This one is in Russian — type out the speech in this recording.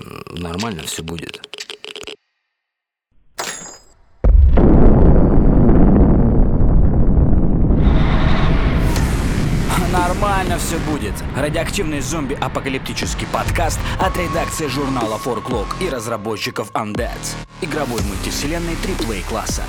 Э, нормально все будет. Нормально все будет. Радиоактивный зомби-апокалиптический подкаст от редакции журнала Forklog и разработчиков Undead. Игровой мультивселенной AAA класса.